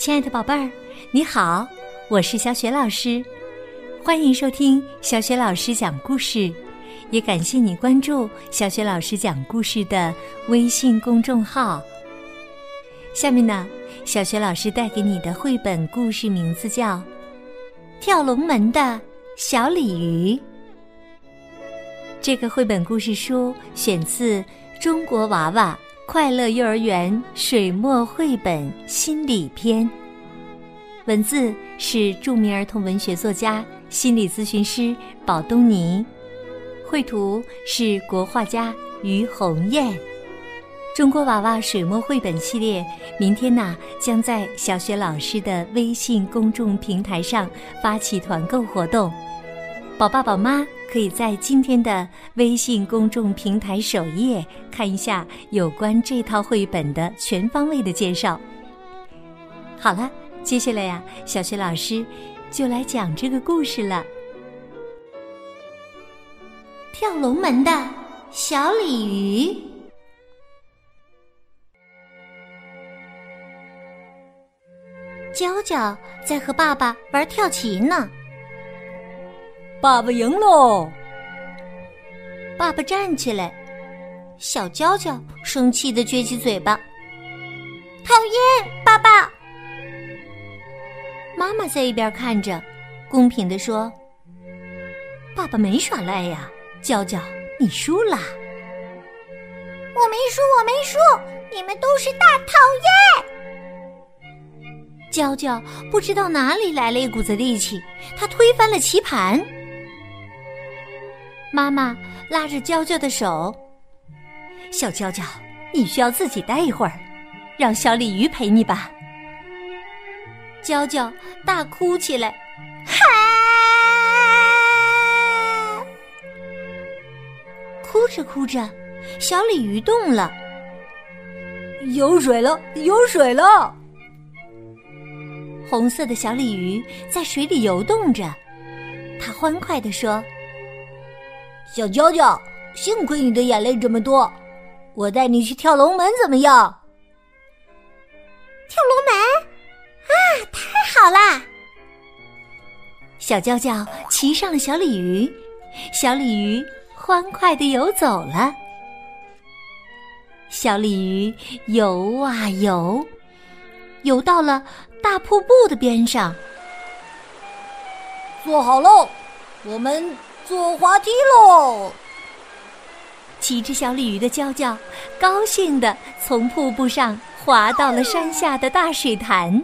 亲爱的宝贝儿，你好，我是小雪老师，欢迎收听小雪老师讲故事，也感谢你关注小雪老师讲故事的微信公众号。下面呢，小雪老师带给你的绘本故事名字叫《跳龙门的小鲤鱼》。这个绘本故事书选自《中国娃娃》。快乐幼儿园水墨绘本心理篇，文字是著名儿童文学作家、心理咨询师宝东尼，绘图是国画家于红艳。中国娃娃水墨绘本系列，明天呢将在小学老师的微信公众平台上发起团购活动，宝爸宝妈。可以在今天的微信公众平台首页看一下有关这套绘本的全方位的介绍。好了，接下来呀，小学老师就来讲这个故事了。跳龙门的小鲤鱼，娇娇在和爸爸玩跳棋呢。爸爸赢喽！爸爸站起来，小娇娇生气的撅起嘴巴，讨厌！爸爸。妈妈在一边看着，公平的说：“爸爸没耍赖呀，娇娇，你输了。”我没输，我没输，你们都是大讨厌！娇娇不知道哪里来了一股子力气，她推翻了棋盘。妈妈拉着娇娇的手，小娇娇，你需要自己待一会儿，让小鲤鱼陪你吧。娇娇大哭起来，哈！哭着哭着，小鲤鱼动了，有水了，有水了。红色的小鲤鱼在水里游动着，它欢快地说。小娇娇，幸亏你的眼泪这么多，我带你去跳龙门怎么样？跳龙门啊，太好啦！小娇娇骑上了小鲤鱼，小鲤鱼欢快的游走了。小鲤鱼游啊游，游到了大瀑布的边上。坐好喽，我们。坐滑梯喽！骑着小鲤鱼的娇娇，高兴的从瀑布上滑到了山下的大水潭。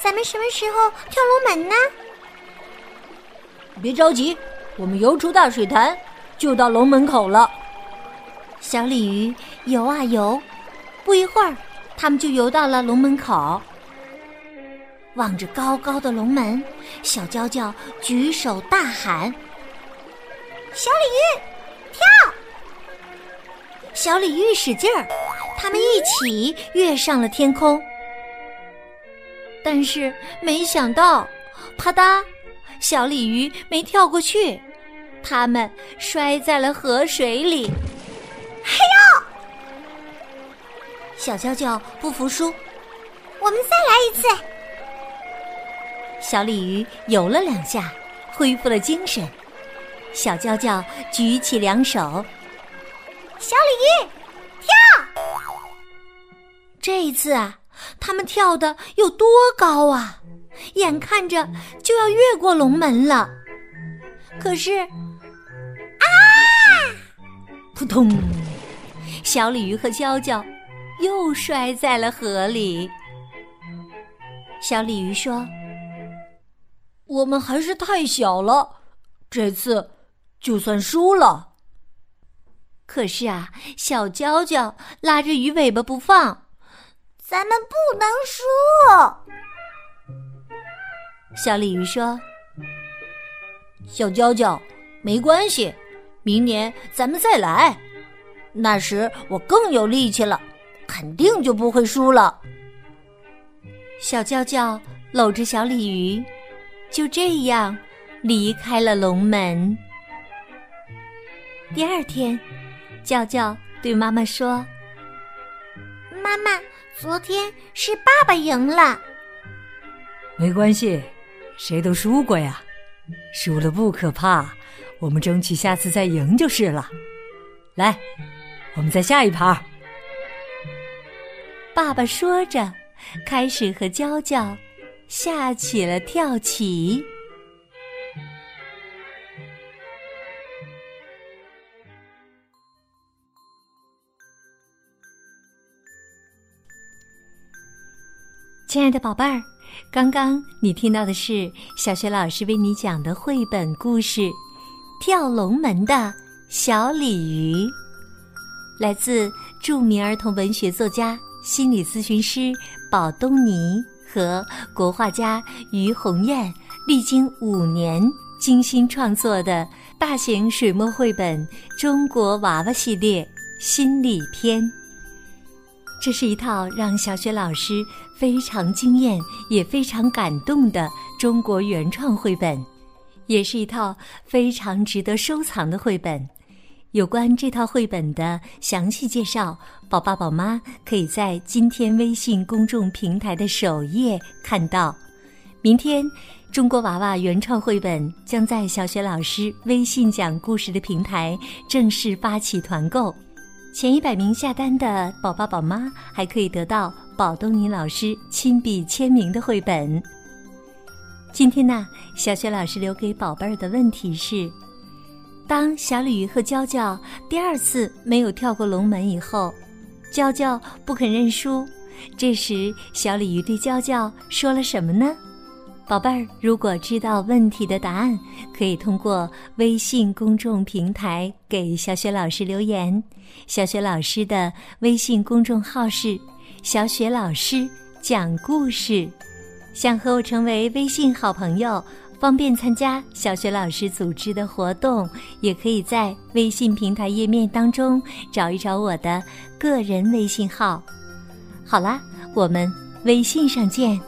咱们什么时候跳龙门呢？别着急，我们游出大水潭，就到龙门口了。小鲤鱼游啊游，不一会儿，他们就游到了龙门口。望着高高的龙门，小娇娇举手大喊：“小鲤鱼，跳！”小鲤鱼使劲儿，他们一起跃上了天空。但是没想到，啪嗒，小鲤鱼没跳过去，他们摔在了河水里。嘿呦！小娇娇不服输，我们再来一次。小鲤鱼游了两下，恢复了精神。小娇娇举起两手，小鲤鱼跳。这一次啊，他们跳的有多高啊？眼看着就要越过龙门了。可是，啊！扑通！小鲤鱼和娇娇又摔在了河里。小鲤鱼说。我们还是太小了，这次就算输了。可是啊，小娇娇拉着鱼尾巴不放，咱们不能输。小鲤鱼说：“小娇娇，没关系，明年咱们再来，那时我更有力气了，肯定就不会输了。”小娇娇搂着小鲤鱼。就这样离开了龙门。第二天，娇娇对妈妈说：“妈妈，昨天是爸爸赢了。没关系，谁都输过呀，输了不可怕，我们争取下次再赢就是了。来，我们再下一盘。爸爸说着，开始和娇娇下起了跳棋。亲爱的宝贝儿，刚刚你听到的是小学老师为你讲的绘本故事《跳龙门的小鲤鱼》，来自著名儿童文学作家、心理咨询师宝东尼和国画家于红艳历经五年精心创作的大型水墨绘本《中国娃娃系列心理篇》。这是一套让小雪老师非常惊艳也非常感动的中国原创绘本，也是一套非常值得收藏的绘本。有关这套绘本的详细介绍，宝爸宝妈可以在今天微信公众平台的首页看到。明天，中国娃娃原创绘本将在小雪老师微信讲故事的平台正式发起团购。前一百名下单的宝爸宝妈还可以得到宝东尼老师亲笔签名的绘本。今天呢，小雪老师留给宝贝儿的问题是：当小鲤鱼和娇娇第二次没有跳过龙门以后，娇娇不肯认输，这时小鲤鱼对娇娇说了什么呢？宝贝儿，如果知道问题的答案，可以通过微信公众平台给小雪老师留言。小雪老师的微信公众号是“小雪老师讲故事”。想和我成为微信好朋友，方便参加小雪老师组织的活动，也可以在微信平台页面当中找一找我的个人微信号。好啦，我们微信上见。